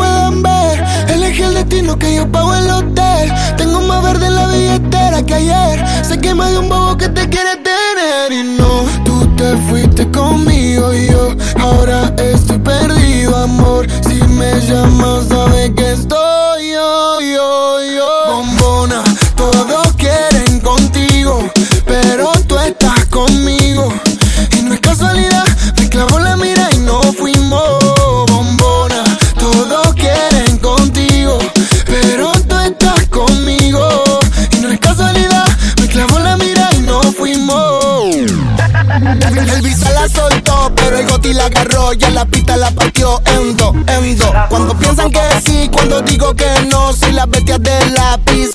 puedan. Elegí el destino que yo pago el hotel. Tengo más verde en la billetera que ayer. Sé que más de un bobo que te quiere tener. Y no, tú te fuiste conmigo y yo ahora estoy perdido, amor. Si me llamas, sabes que estoy goti la agarró y en la pista la partió en dos, en dos. Cuando piensan que sí, cuando digo que no, soy la bestia del lápiz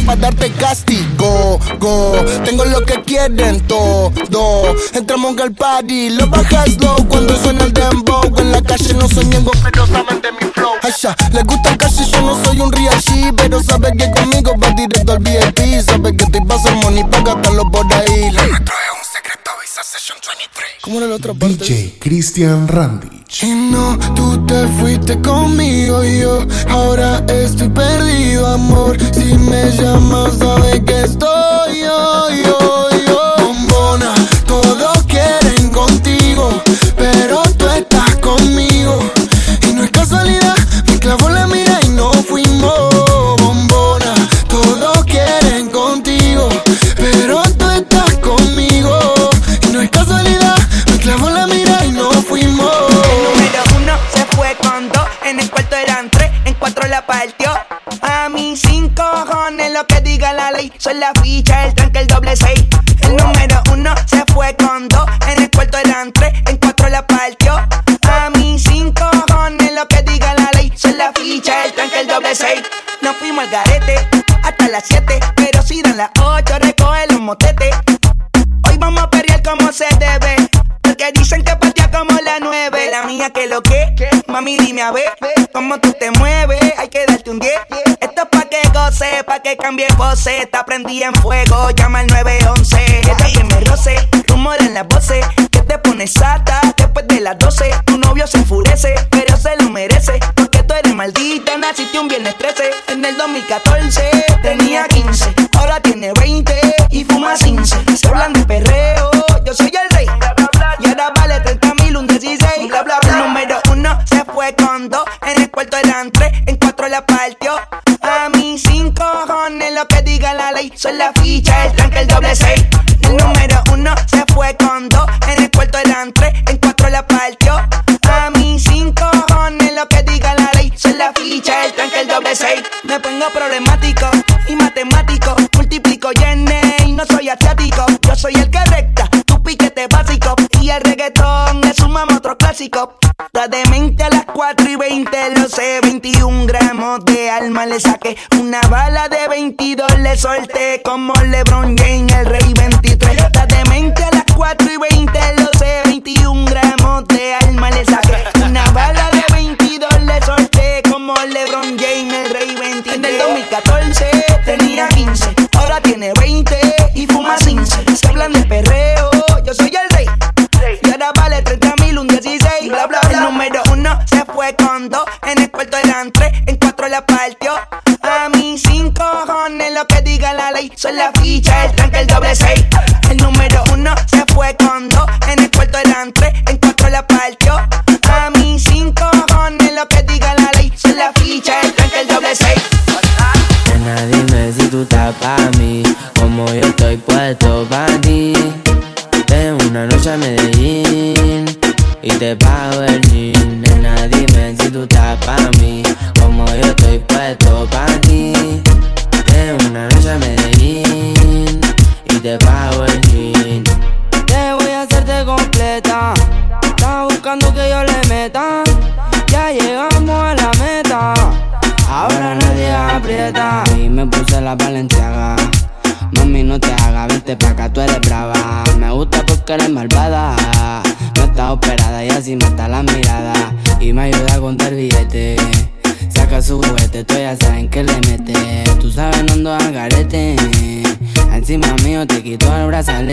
para darte castigo. Go, tengo lo que quieren todo. Entramos al party, lo bajas slow cuando suena el dembow. En la calle no soy ñengo, pero saben de mi flow. Ay, ya, le gusta y yo no soy un real G, pero sabe que conmigo va directo al VIP. Sabe que estoy pa' hacer money, pa' gastarlo por ahí. ¿Cómo era la otra parte? DJ Cristian Randich. Y no, tú te fuiste conmigo y yo ahora estoy perdido, amor. Si me llamas, sabes que estoy yo, yo, Está prendida en fuego, llama al 911. 20, lo sé. 21 gramos de alma le saqué. Una bala de 22 le solté. Como LeBron James, el rey 23. La demente a las 4 y 20, lo sé. 21 gramos de alma le saqué. Una bala de 22 le solté. Como LeBron James, el rey 23. En el 2014 tenía 15, En el cuarto eran tres, en cuatro la partió. A mí cinco cojones lo que diga la ley. Son la ficha, el tranque, el doble seis. El número uno se fue con dos. En el cuarto eran tres, en cuatro la partió. A mí cinco cojones lo que diga la ley. Son la ficha, el tranque, el doble seis. Nena, dime si tú estás pa' mí, como yo estoy puesto pa' ti. Ven una noche a Medellín y te pago el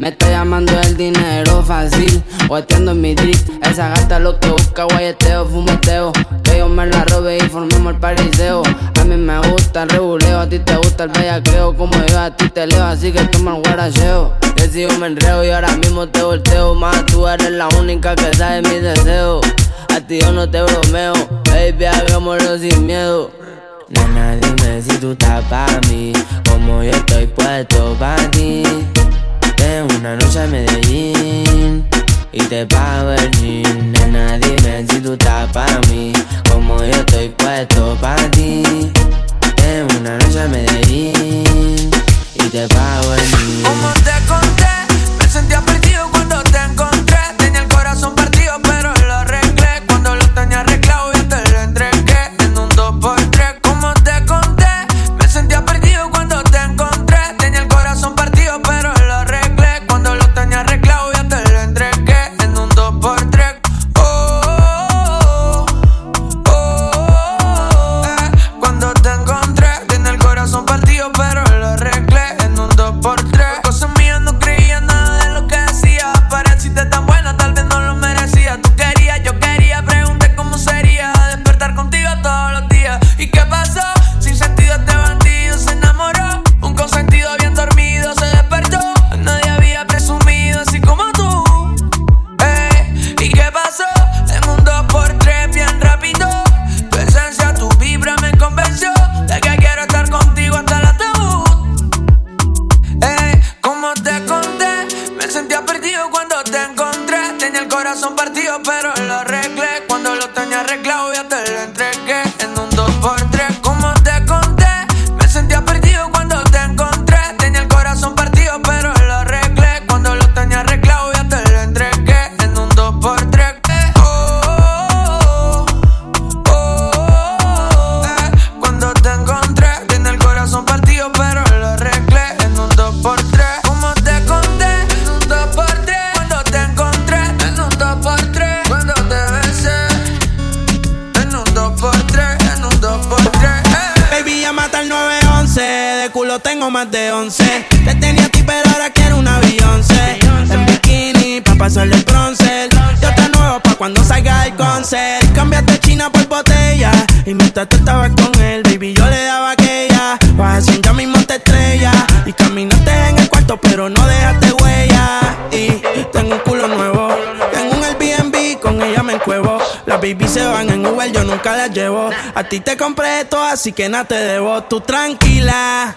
Me está llamando el dinero fácil, o en mi drip. Esa gata lo que busca, guayeteo, fumeteo. Que yo me la robe y formemos el pariseo. A mí me gusta el reguleo, a ti te gusta el bellaqueo. Como yo a ti te leo, así que toma el guaracheo. Yo sigo me enreo y ahora mismo te volteo. Más tú eres la única que sabe mis deseos. A ti yo no te bromeo, baby, hagámoslo sin miedo. Nena, dime si tú estás pa' mí, como yo estoy puesto pa' ti. Tengo una noche en Medellín y te pago el jean. Nena, dime si tú estás pa' mí, como yo estoy puesto pa' ti. Tengo una noche en Medellín y te pago el jean. Como te conté, me sentía perdido cuando te encontré. Más de 11. Te tenía a ti, pero ahora quiero una Beyoncé. En bikini, pa' pasarle el bronce. Yo te nuevo pa' cuando salga el concert. Cambiaste China por botella. Y mientras tú estabas con él, baby, yo le daba aquella. Vas sin ya mismo te estrella. Y caminaste en el cuarto, pero no dejaste huella. Y tengo un culo nuevo. Tengo un Airbnb, con ella me encuevo. Las baby se van en Uber, yo nunca las llevo. A ti te compré esto, así que nada te debo. Tú tranquila.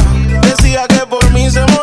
Por mí se moría.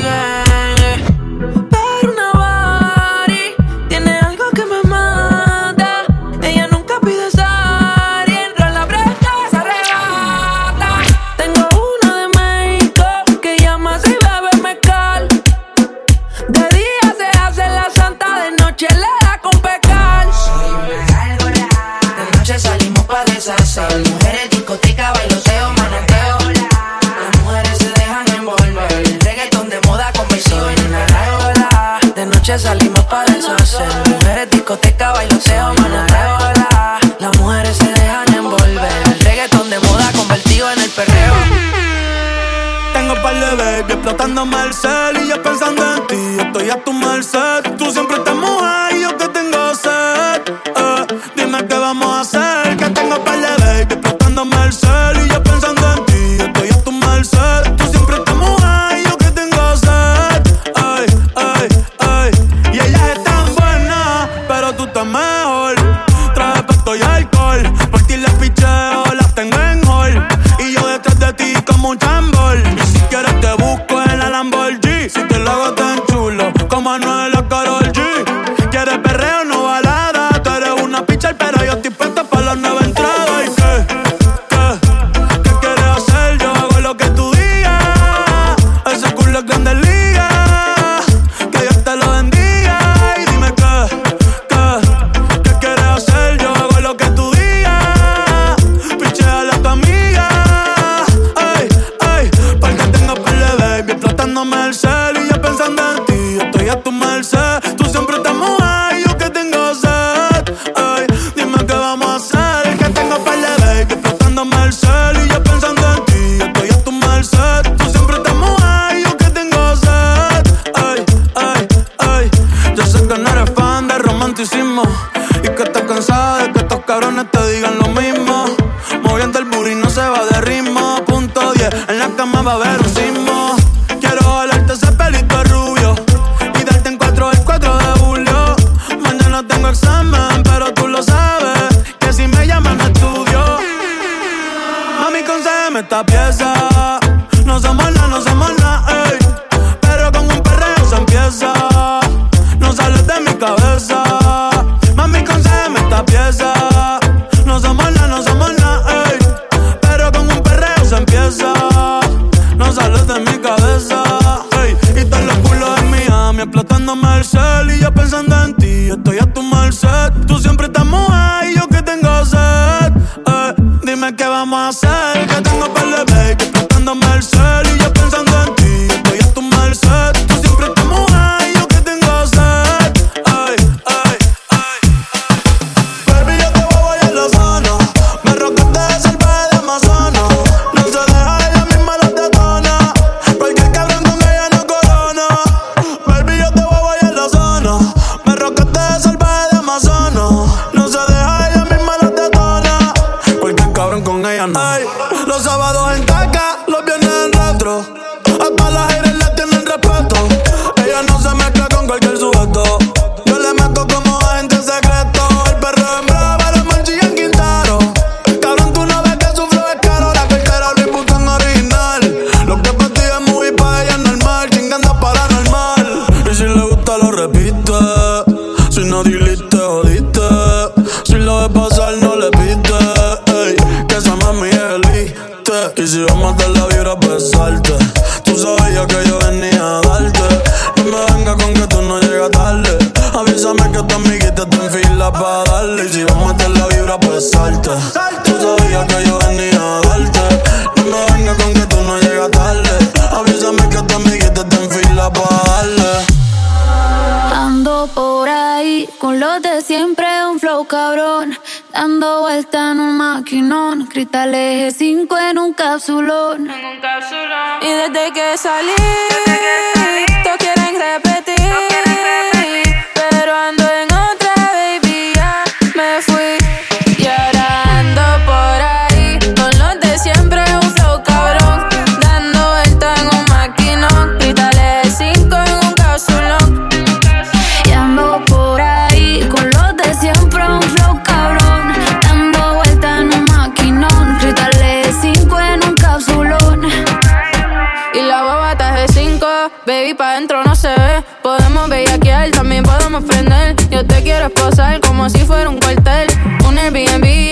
Yeah. Regalándome el cel y yo pensando en ti. Estoy a tu merced, tú siempre va a ver demasiado cabrón. Dando vuelta en un maquinón. Cristal eje 5 en un capsulón. En un capsulón. Y desde que salí. Desde que salí Yo te quiero esposar como si fuera un cuartel. Un Airbnb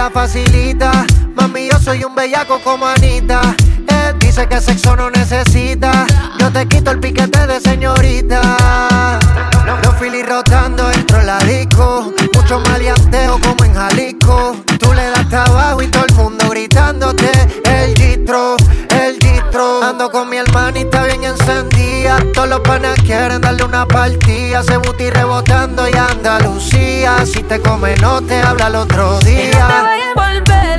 la facilita. Mami, yo soy un bellaco como Anita. Él dice que sexo no necesita. Yo te quito el piquete de señorita. Los filis rotando entro a la disco. Mucho maleanteo como en Jalisco. Tú le das trabajo y todo el mundo gritándote el gistro. Ando con mi hermanita bien encendida. Todos los panas quieren darle una partida. Se buti rebotando y Andalucía. Si te come, no te habla el otro día. No te vayas a volver.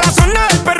para sonar, pero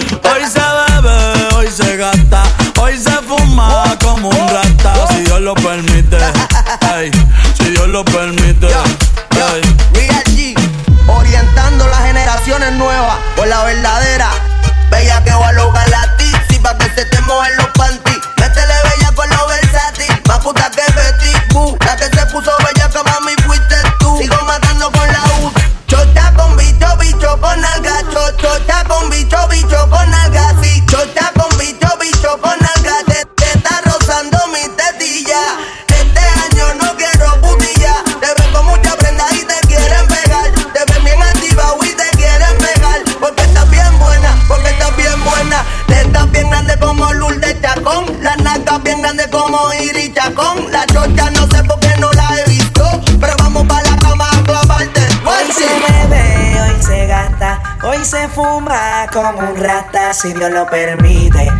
como un rata si Dios lo permite.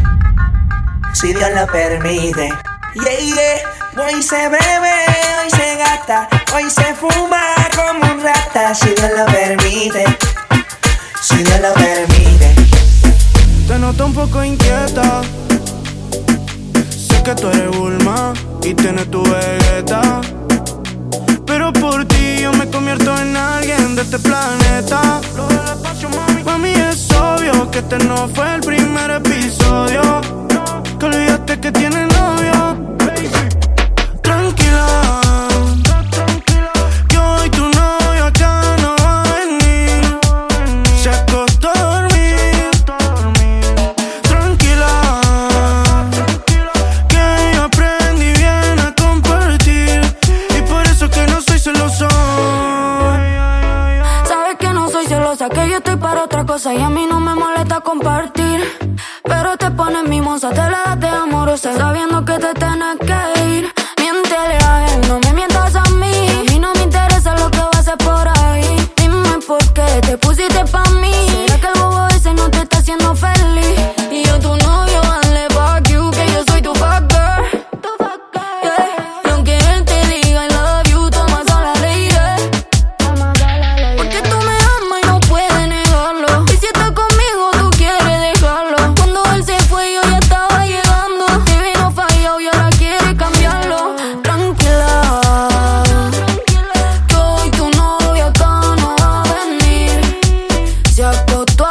Si Dios lo permite. Yeah, yeah. Hoy se bebe, hoy se gasta, hoy se fuma como un rata si Dios lo permite. Si Dios lo permite. Te noto un poco inquieta. Sé que tú eres Bulma y tienes tu Vegeta. Pero por ti yo me convierto en alguien de este planeta. Lo del espacio, mami. Mami, es que este no fue el primer episodio. Que olvidaste que tiene novio. Tranquila, que hoy tu novio acá no va a venir. Se acostó a dormir. Tranquila, que yo aprendí bien a compartir. Y por eso que no soy celoso. Sabes que no soy celosa, que yo estoy para otra cosa y a mí no compartir. Pero te pones mimosa, te la das de amorosa, sabiendo que te tienes que ir. Miéntele a él, no me mientas a mí. A mí no me interesa lo que va a hacer por ahí. Dime por qué te pusiste pa' mí. foto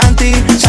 todas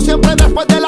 siempre después de las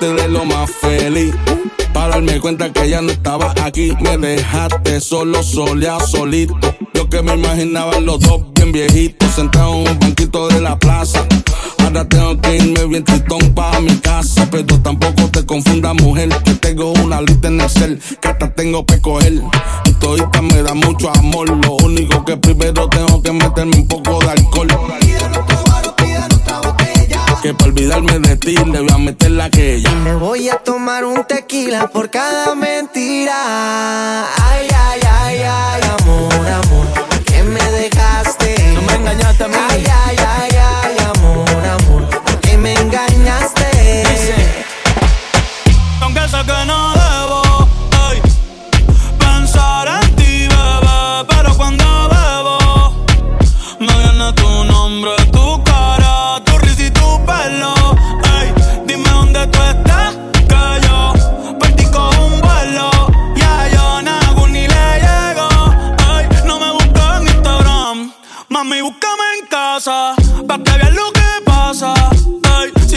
de lo más feliz. Para darme cuenta que ya no estaba aquí. Me dejaste solo, solea, solito. Yo que me imaginaba los dos bien viejitos. Sentados en un banquito de la plaza. Ahora tengo que irme bien tristón para mi casa. Pero tampoco te confundas, mujer. Que tengo una lista en Excel. Que hasta tengo que coger. Y todita me da mucho amor. Lo único que primero tengo que meterme un poco de alcohol. Que para olvidarme de ti le voy a meter la que ella. Me voy a tomar un tequila por cada mentira. Ay, ay, ay, ay, amor, amor, ¿por qué me dejaste? No me engañaste a mí. Ay, ay, ay, ay, amor, amor, ¿por qué me engañaste? Aunque sé que no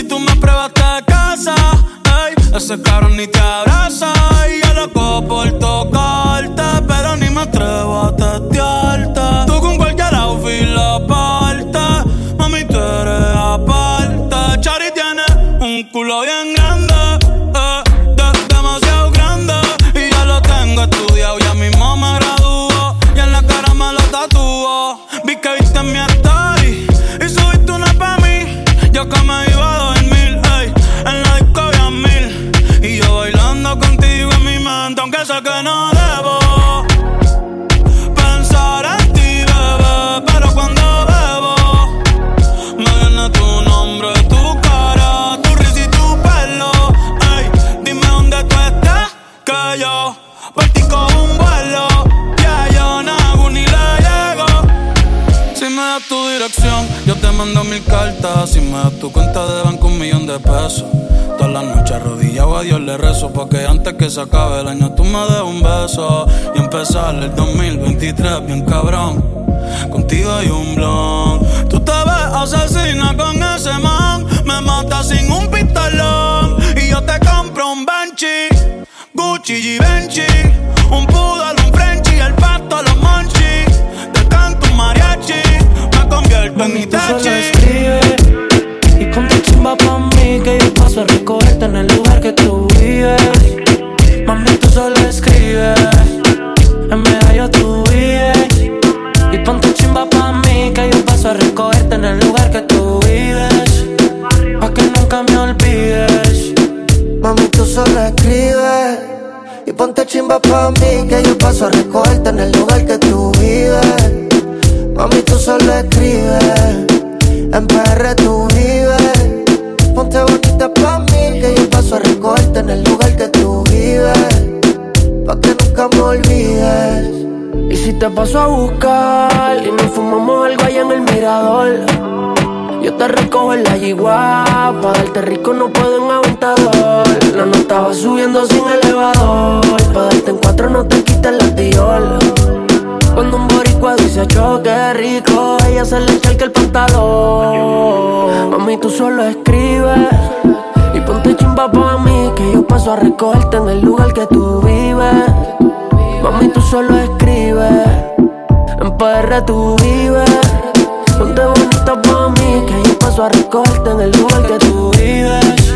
tú me pruebas te casa, ey, ese cabrón ni te abraza. Y yo loco por tocarte, pero ni me atrevo a testearte. Tú con cualquier outfit la parte, mami, tú eres aparte. Chari tiene un culo bien grande, se acabe el año, tú me des un beso. Y empezar el 2023 bien cabrón. Contigo hay y nos fumamos algo allá en el mirador. Yo te recojo en la yigua, pa' darte rico no puedo en aventador. La nota va subiendo sin elevador, pa' darte en cuatro no te quites la tiol. Cuando un boricua dice choque rico, ella se le echa el pantalón. Mami, tú solo escribes y ponte chimba pa' mí, que yo paso a recogerte en el lugar que tú vives. Mami, tú solo escribes, PR tú vives. Ponte bonita pa' mí, que yo paso a recogerte en el lugar que tú vives.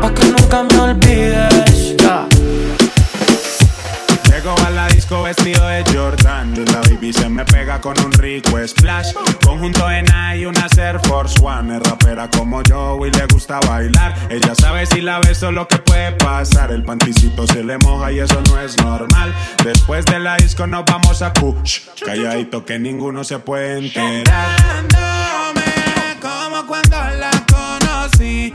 Pa' que nunca me olvides. Llego a la disco vestido de Jordan la baby se me pega con un rico splash. Conjunto en y una Air Force One. Es rapera como yo y le gusta bailar. Ella sabe si la beso lo que puede pasar. El panticito se le moja y eso no es normal. Después de la disco nos vamos a push. Calladito que ninguno se puede enterar. Como cuando la conocí,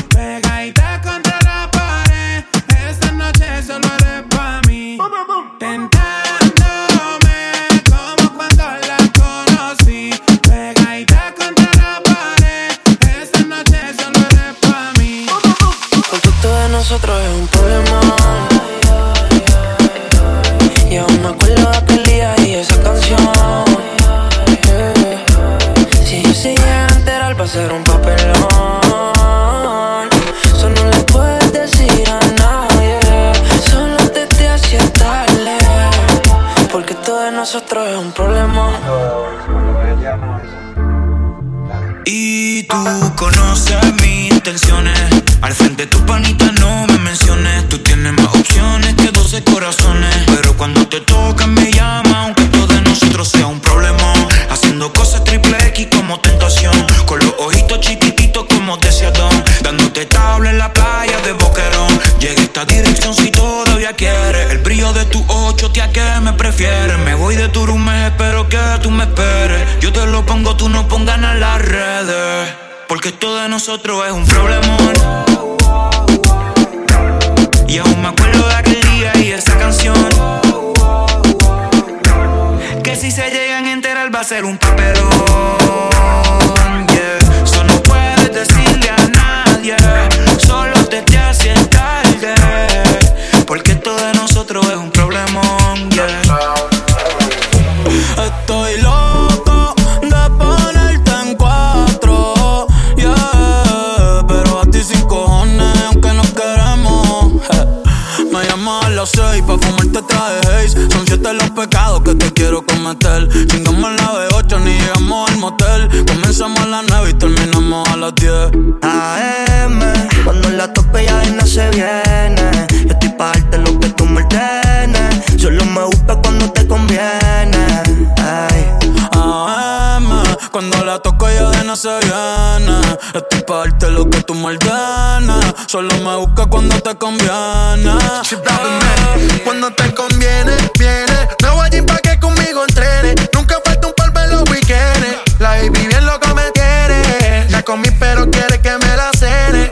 no pongas en las redes. Porque esto de nosotros es un problemón. Y aún me acuerdo de aquel día y esa canción. Que si se llegan a enterar va a ser un papelón. Cometer. Chingamos la B8 ni llegamos al motel. Comenzamos a las nueve y terminamos a las 10. AM, cuando la tope ya no se viene. No se viene. Estoy pa' darte lo que tú ordenes. Solo me busca cuando te conviene. Cuando te conviene, viene. Me voy allí pa' que conmigo entrene. Nunca falta un polvo en los weekends. La baby bien loca me tiene. Ya comí, pero quiere que me la cene.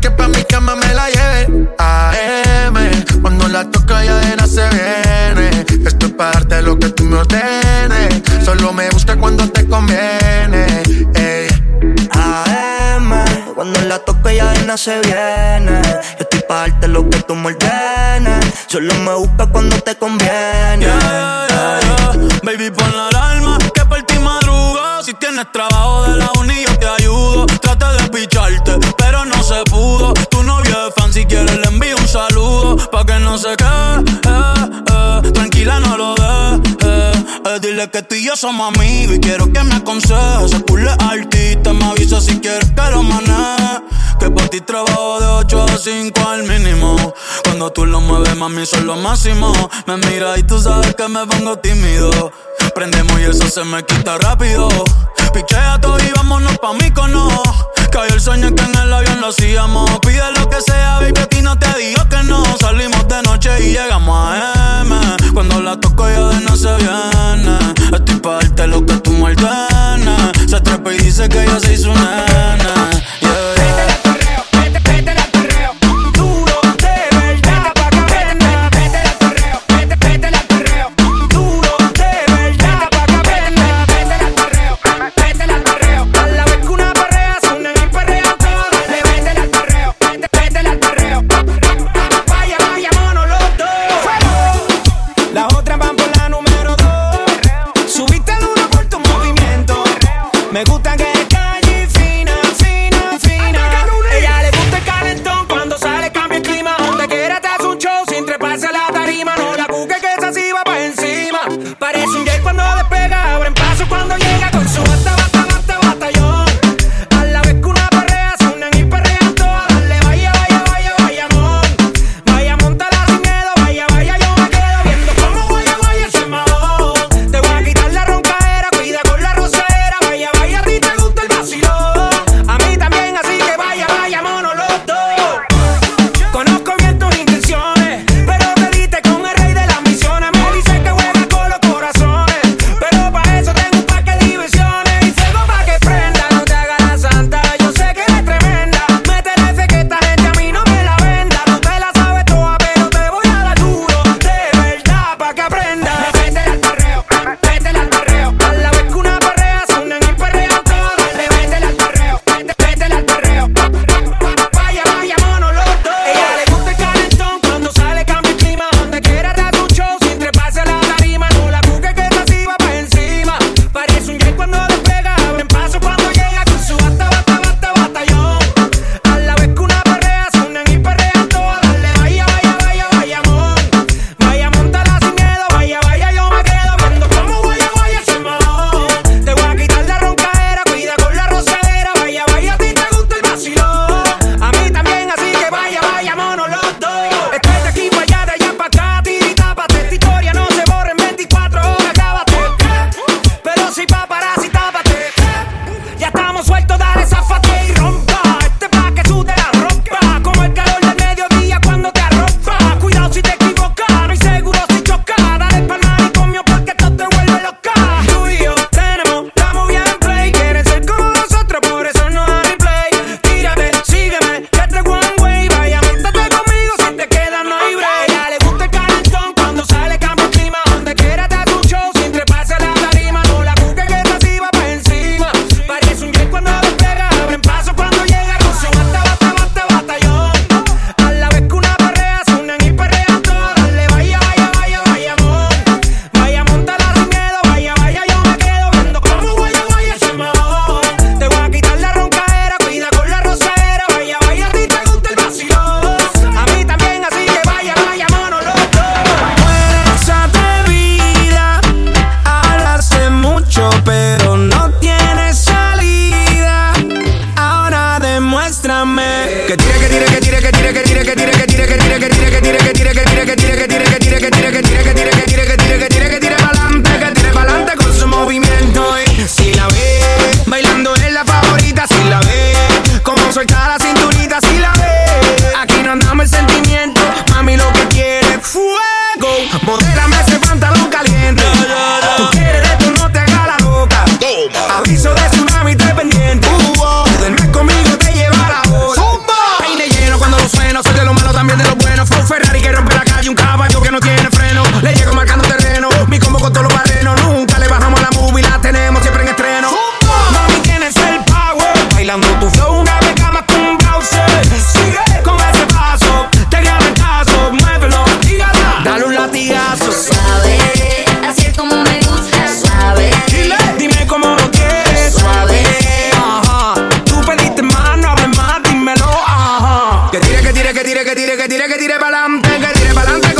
Que pa' mi cama me la lleve. AM, cuando la toca ya de se viene. Esto es para darte lo que tú me ordenes. Solo me busca cuando te conviene. Ey. AM, cuando la toco ella de se viene. Yo estoy pa' darte lo que tú me ordenes. Solo me busca cuando te conviene. Baby, pon la alarma que por ti madruga. Si tienes trabajo de la uni, yo te ayudo. Trate de picharte, no se quede, eh, eh. tranquila, no lo dejes. Eh, dile que tú y yo somos amigos y quiero que me aconsejes. Se es artista, me avisa si quieres que lo maneje. Que por ti trabajo de 8 a 5 al mínimo. Cuando tú lo mueves, mami, son lo máximo. Me mira y tú sabes que me pongo tímido. Prendemos y eso se me quita rápido. Pichea todo y vámonos pa' mí cono. Cayó el sueño que en el avión lo hacíamos. Pide lo que sea, baby, a ti no te digo que no. Salimos de noche y llegamos a M. Cuando la toco ya de no se viene. Estoy pa' darte lo que tú me. Se trepa y dice que se hizo una nena. tire pa'lante, que tire pa'lante.